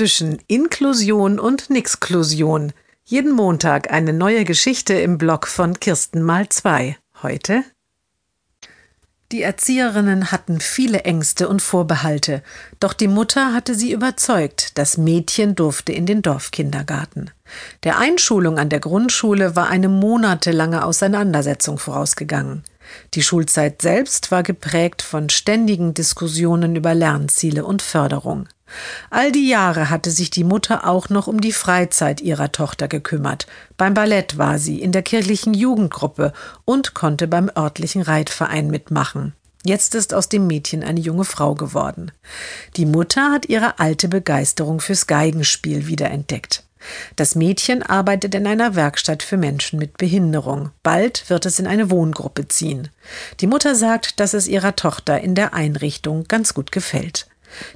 zwischen Inklusion und Nixklusion. Jeden Montag eine neue Geschichte im Blog von Kirsten mal zwei. Heute die Erzieherinnen hatten viele Ängste und Vorbehalte, doch die Mutter hatte sie überzeugt, das Mädchen durfte in den Dorfkindergarten. Der Einschulung an der Grundschule war eine monatelange Auseinandersetzung vorausgegangen. Die Schulzeit selbst war geprägt von ständigen Diskussionen über Lernziele und Förderung. All die Jahre hatte sich die Mutter auch noch um die Freizeit ihrer Tochter gekümmert. Beim Ballett war sie, in der kirchlichen Jugendgruppe und konnte beim örtlichen Reitverein mitmachen. Jetzt ist aus dem Mädchen eine junge Frau geworden. Die Mutter hat ihre alte Begeisterung fürs Geigenspiel wiederentdeckt. Das Mädchen arbeitet in einer Werkstatt für Menschen mit Behinderung. Bald wird es in eine Wohngruppe ziehen. Die Mutter sagt, dass es ihrer Tochter in der Einrichtung ganz gut gefällt.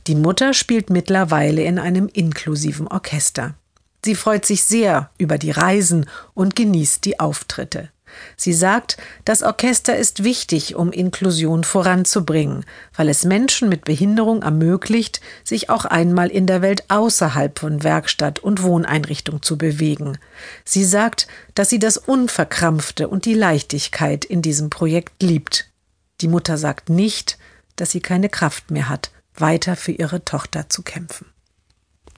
Die Mutter spielt mittlerweile in einem inklusiven Orchester. Sie freut sich sehr über die Reisen und genießt die Auftritte. Sie sagt, das Orchester ist wichtig, um Inklusion voranzubringen, weil es Menschen mit Behinderung ermöglicht, sich auch einmal in der Welt außerhalb von Werkstatt und Wohneinrichtung zu bewegen. Sie sagt, dass sie das Unverkrampfte und die Leichtigkeit in diesem Projekt liebt. Die Mutter sagt nicht, dass sie keine Kraft mehr hat, weiter für ihre Tochter zu kämpfen.